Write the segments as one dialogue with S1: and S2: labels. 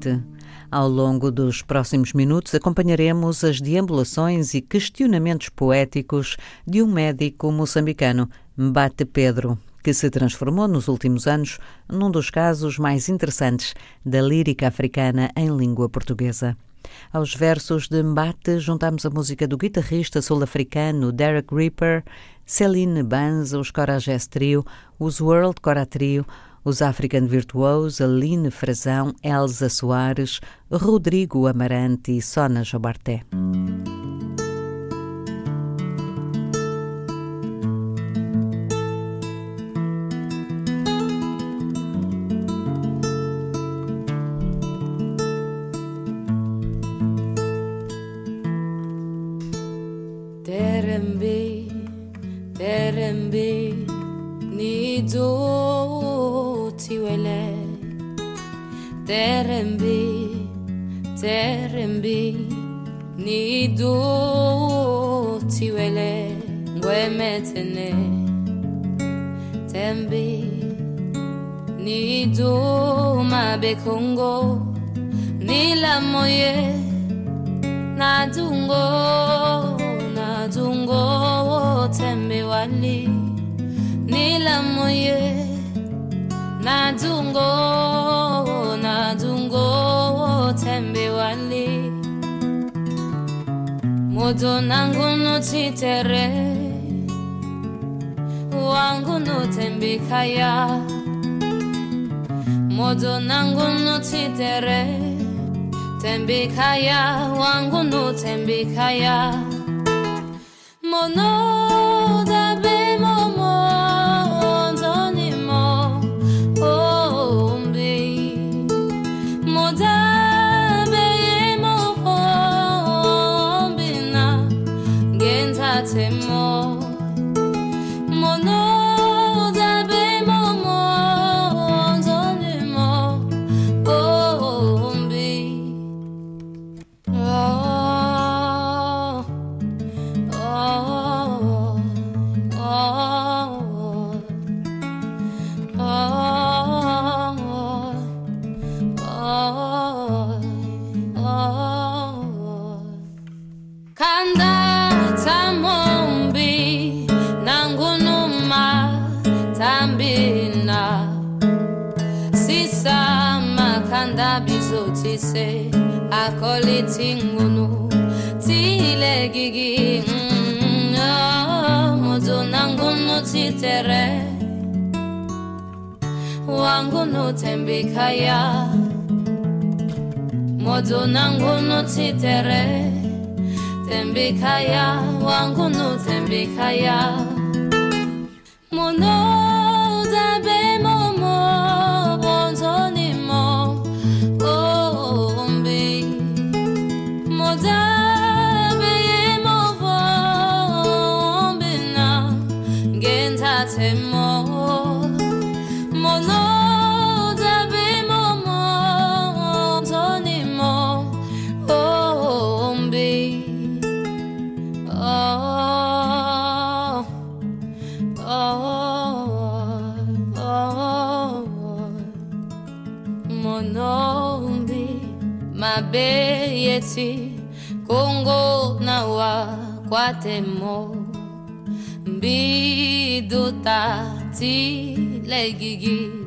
S1: Noite. Ao longo dos próximos minutos acompanharemos as deambulações e questionamentos poéticos de um médico moçambicano, Mbate Pedro, que se transformou nos últimos anos num dos casos mais interessantes da lírica africana em língua portuguesa. Aos versos de Mbate juntamos a música do guitarrista sul-africano Derek Ripper, Celine Banz, os Coragés Trio, os World Cora Trio, os African Virtuos, Aline Frazão, Elza Soares, Rodrigo Amarante e Sona Jobarté.
S2: terren bi ni du ti wele gwemetene tembi ni du ma bekongo ni la moye. Na dungo na dungo tembi wali ni la moye. Moto nangu notitere wangu notembikaya moto nangu notitere tembikaya wangu notembikaya mono tunangunutsitere tembikaya wangunutsembikaya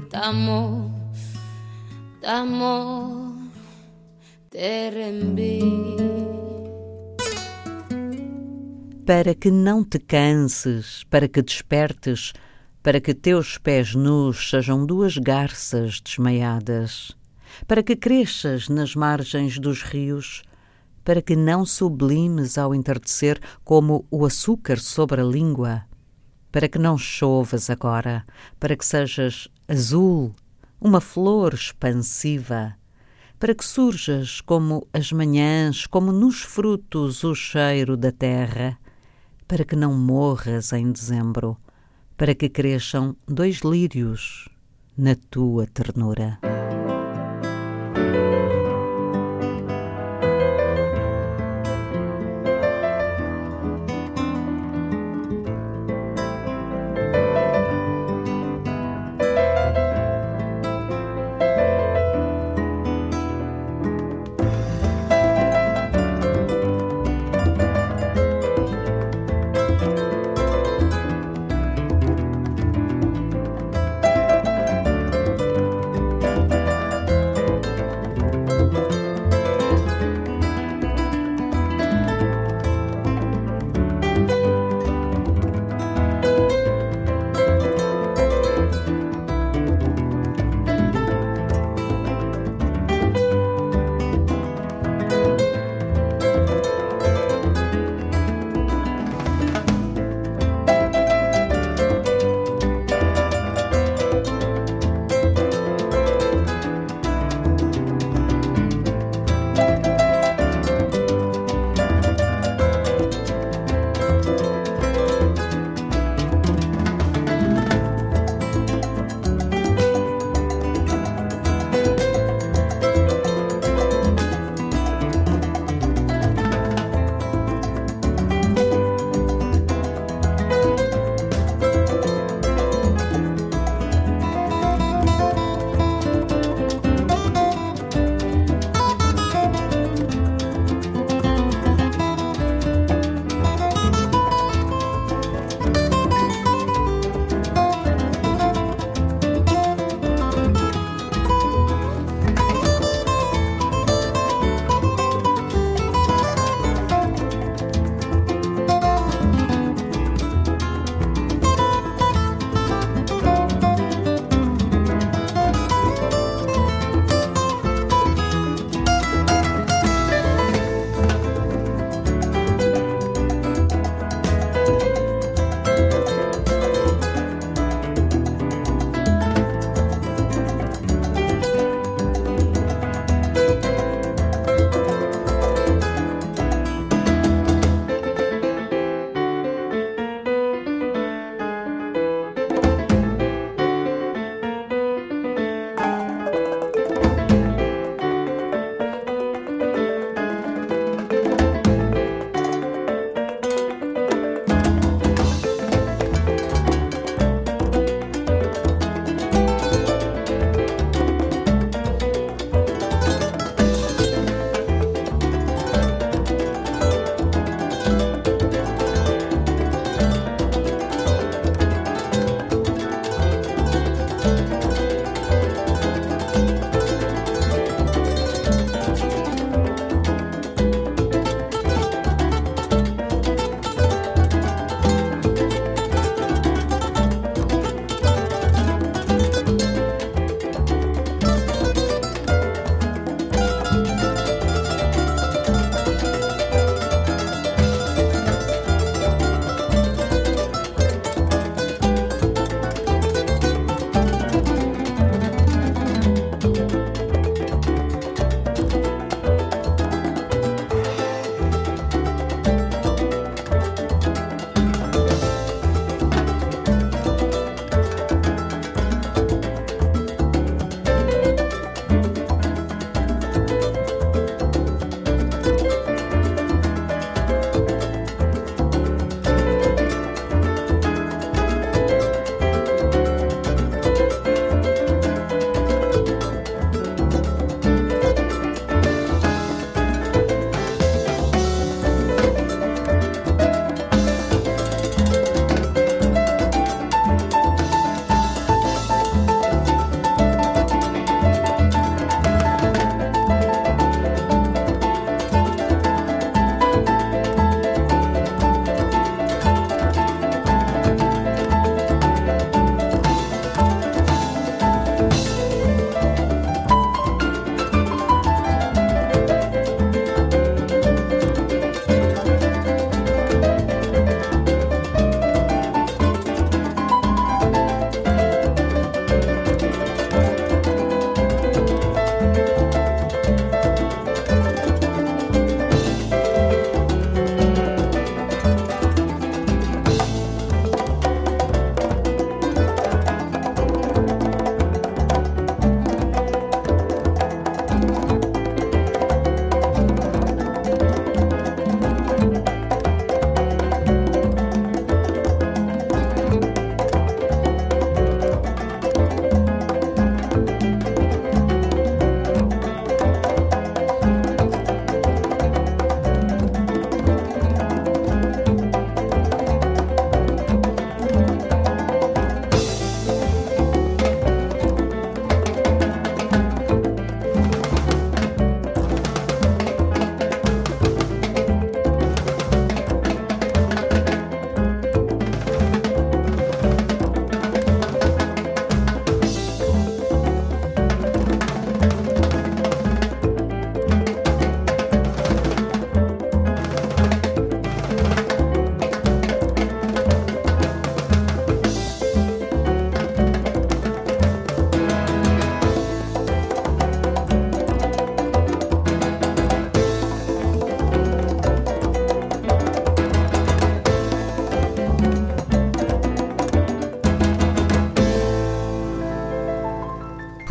S2: tamo tamo terembi
S1: para que não te canses, para que despertes, para que teus pés nus sejam duas garças desmaiadas para que cresças nas margens dos rios, para que não sublimes ao entardecer como o açúcar sobre a língua, para que não chovas agora, para que sejas azul, uma flor expansiva, para que surjas como as manhãs, como nos frutos o cheiro da terra, para que não morras em dezembro, para que cresçam dois lírios na tua ternura.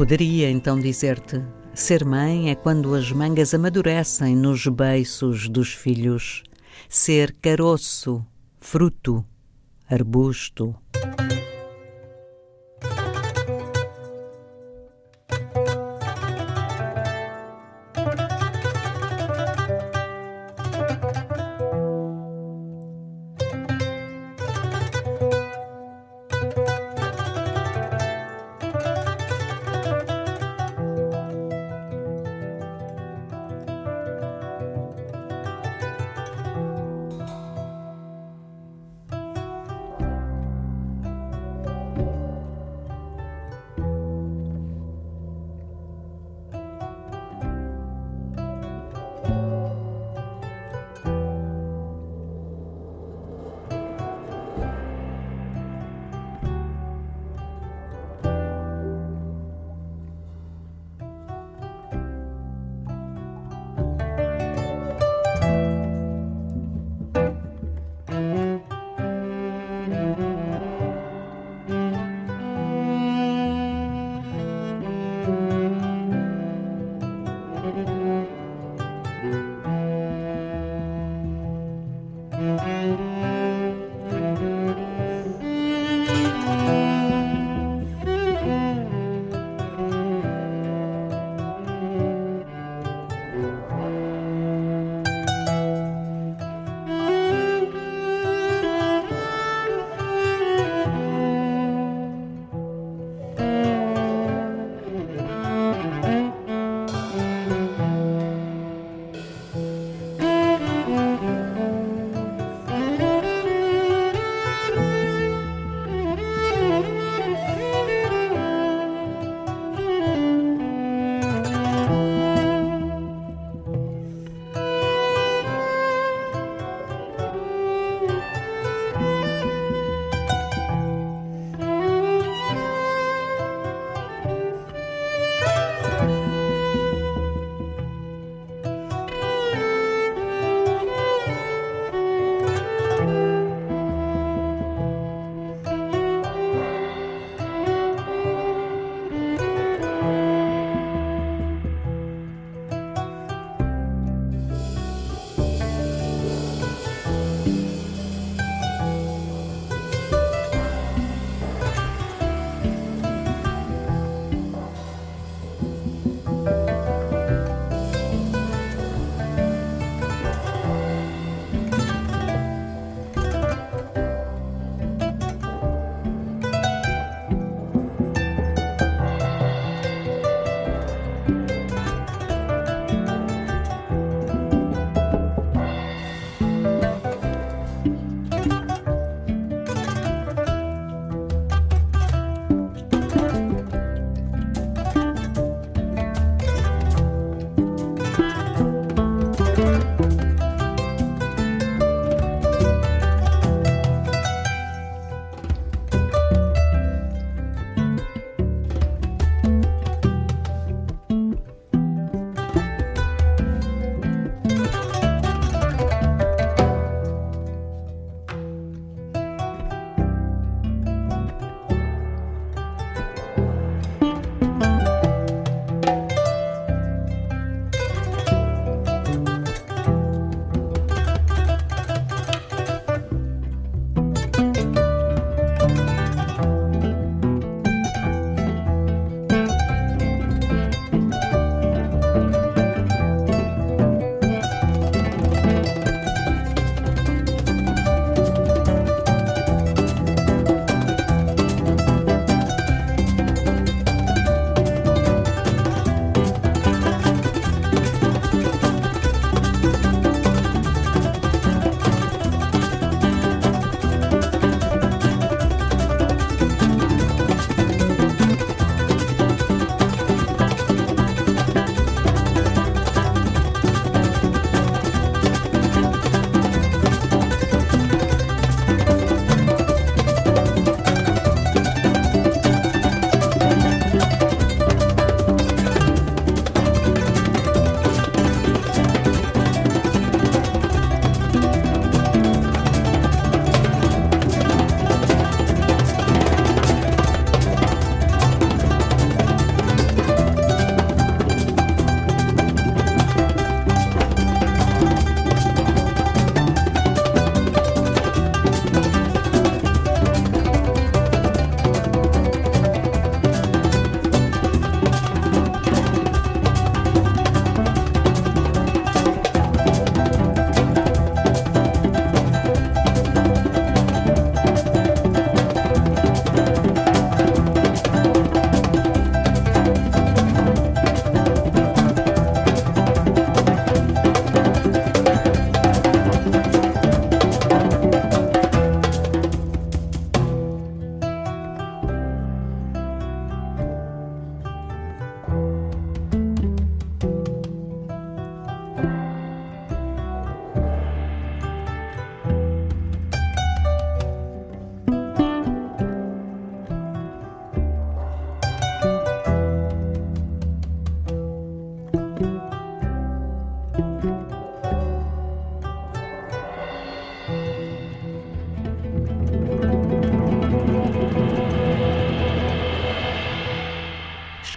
S1: Poderia então dizer-te: ser mãe é quando as mangas amadurecem nos beiços dos filhos, ser caroço, fruto, arbusto.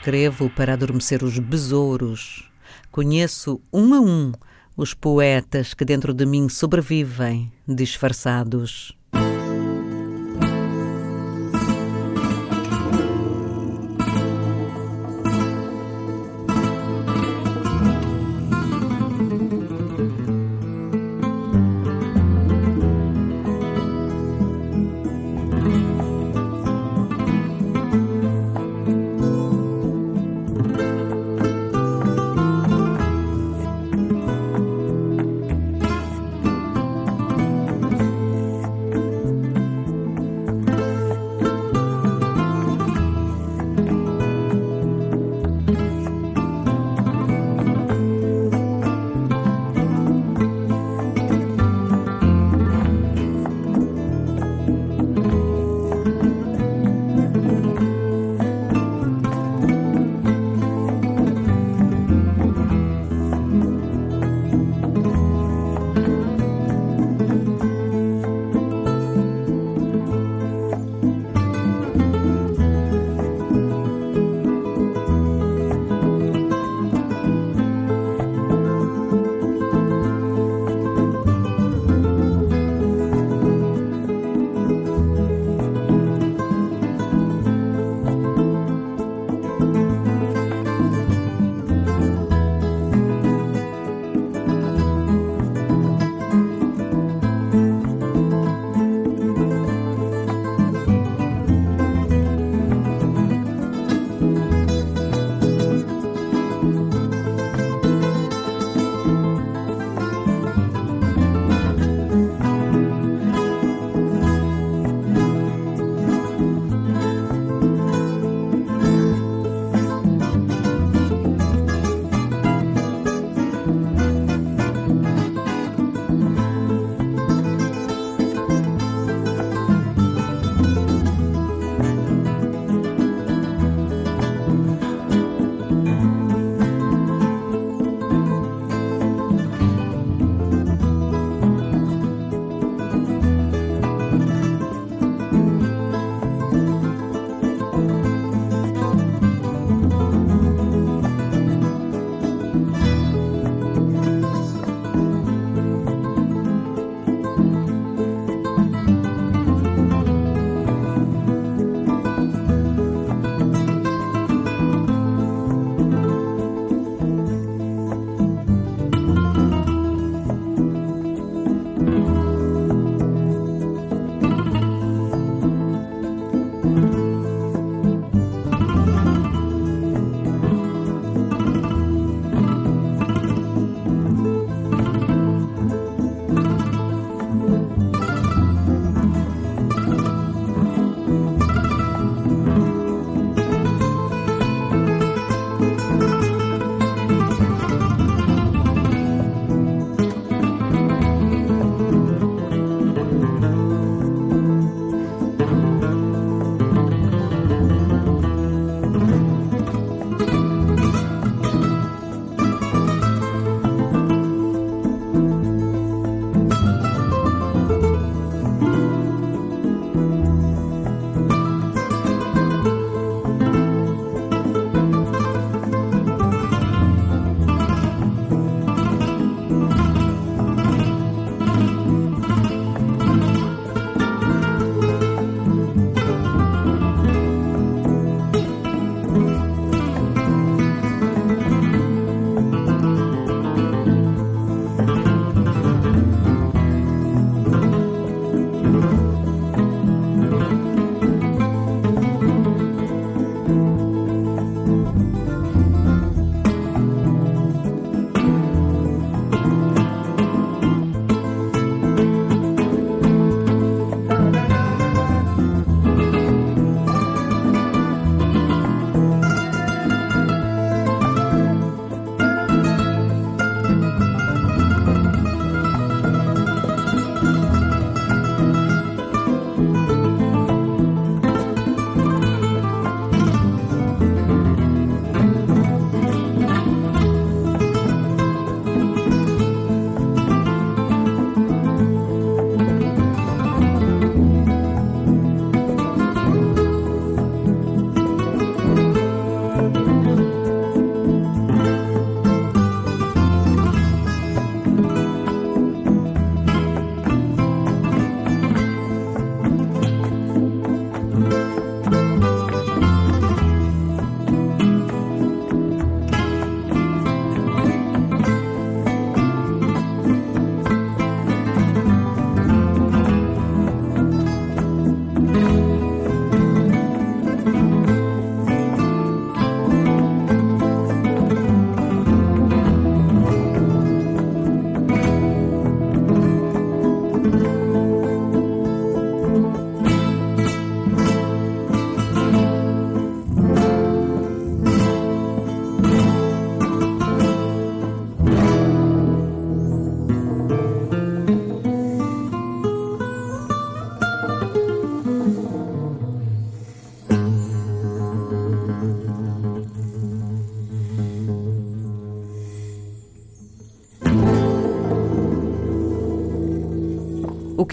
S1: Escrevo para adormecer os besouros. Conheço um a um os poetas que dentro de mim sobrevivem, disfarçados.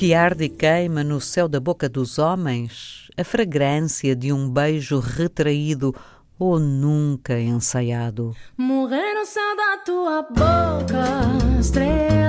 S1: Que arde e queima no céu da boca dos homens, a fragrância de um beijo retraído ou nunca ensaiado.
S3: Morrer no céu da tua boca, estrela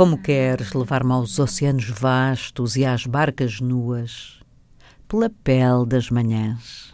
S1: Como queres levar-me aos oceanos vastos e às barcas nuas, pela pele das manhãs.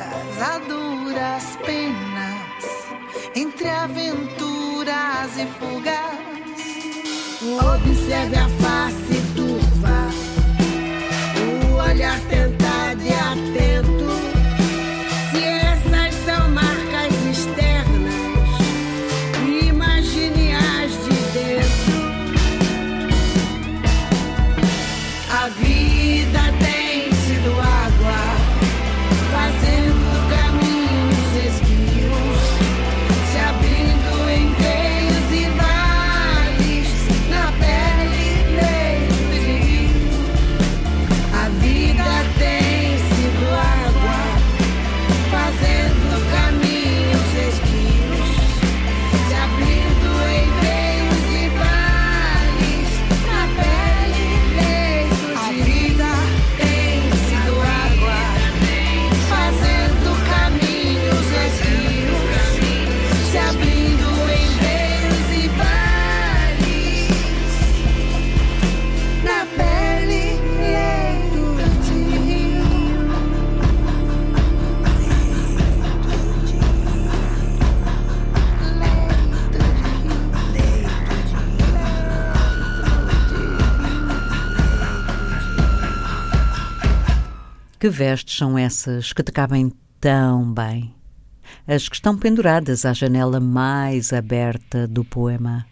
S4: estradas a duras penas, entre aventuras e fugas. Observe a
S5: vestes são essas que te cabem tão bem? As que estão penduradas à janela mais aberta do poema.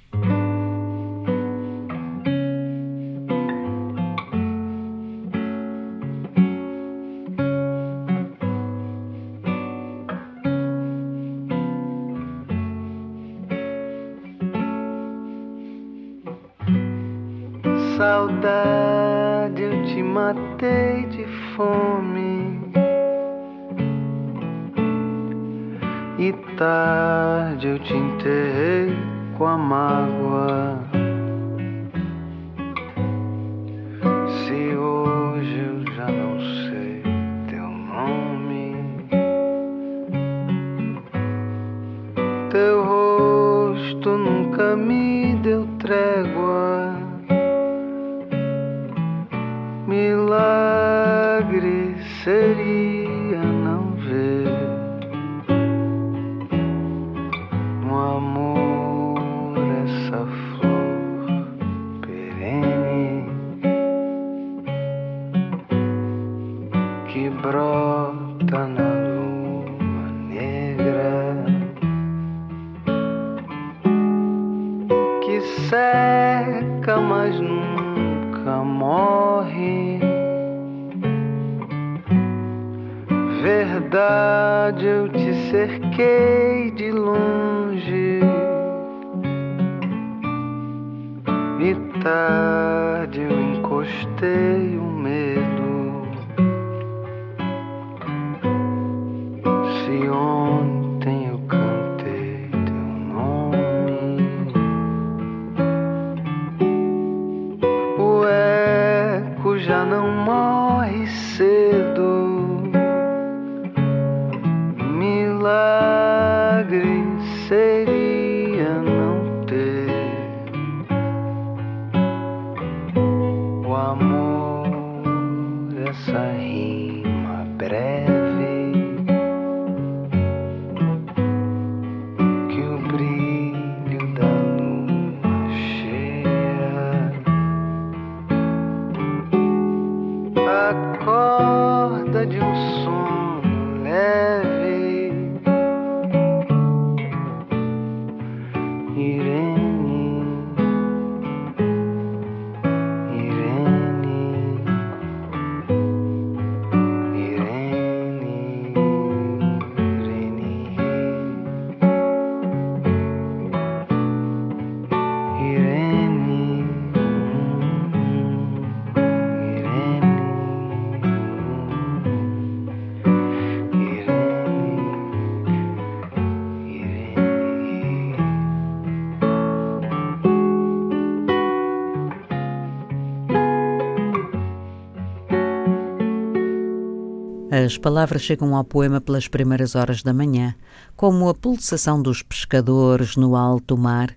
S5: As palavras chegam ao poema pelas primeiras horas da manhã, como a pulsação dos pescadores no alto mar.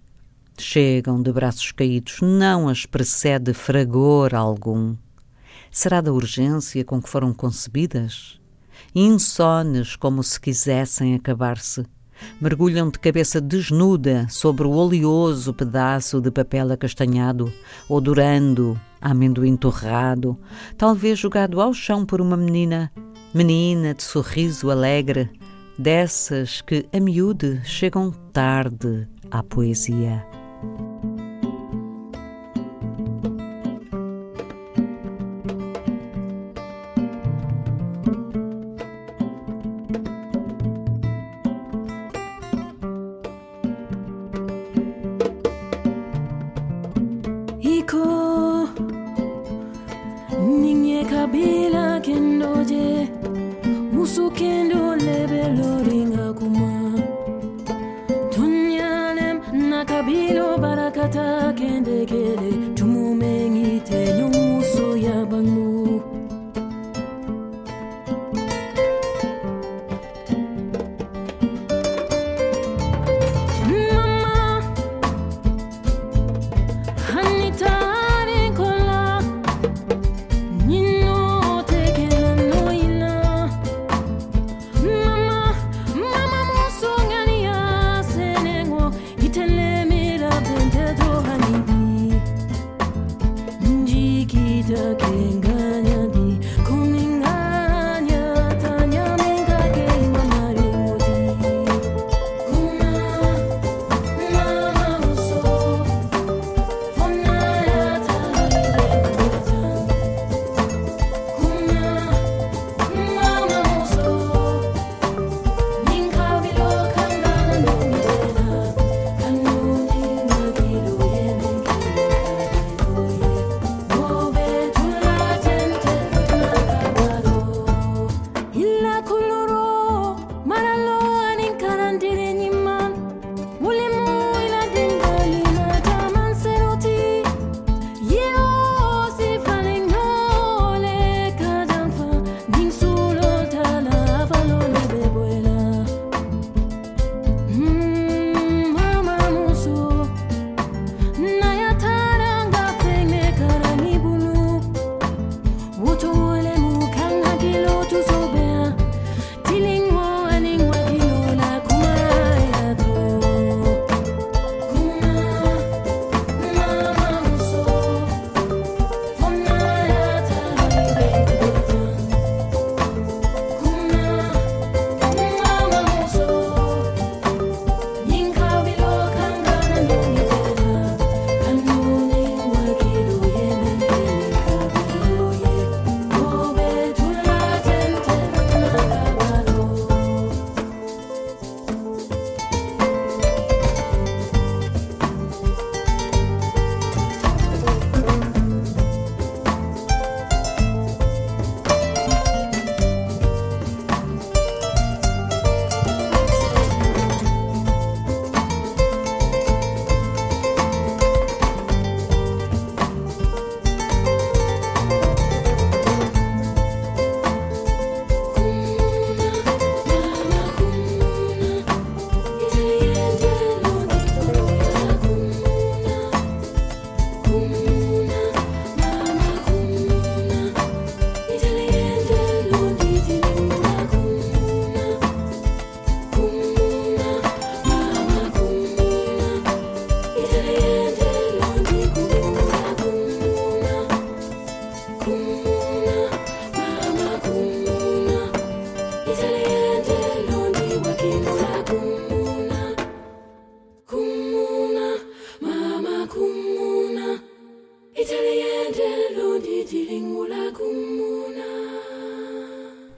S5: Chegam de braços caídos, não as precede fragor algum.
S1: Será da urgência com que foram concebidas? Insones como se quisessem acabar-se mergulham de cabeça desnuda sobre o oleoso pedaço de papel acastanhado, odorando amendoim torrado, talvez jogado ao chão por uma menina, menina de sorriso alegre, dessas que a miúde chegam tarde à poesia.
S3: water.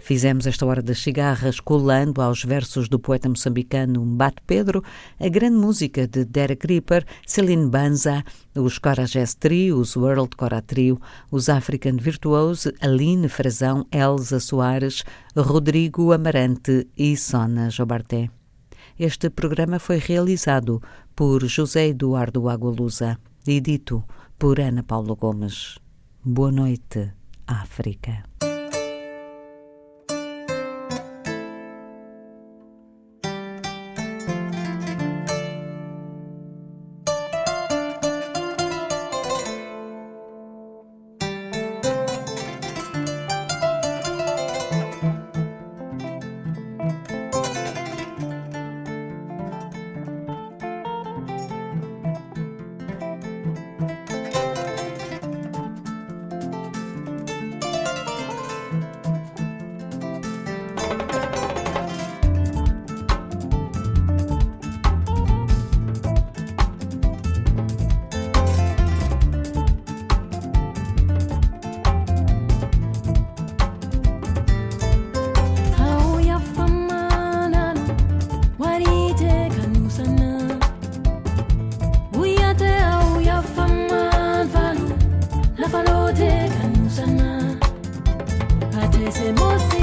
S1: Fizemos esta hora das cigarras colando aos versos do poeta moçambicano Mbate Pedro a grande música de Derek Ripper, Celine Banza, os Cora Jazz Trio, os World Cora Trio, os African Virtuose, Aline Frazão, Elza Soares, Rodrigo Amarante e Sona Jobarté. Este programa foi realizado por José Eduardo Agualusa e dito por Ana Paula Gomes. Boa noite, África.
S6: i musana
S3: atese musana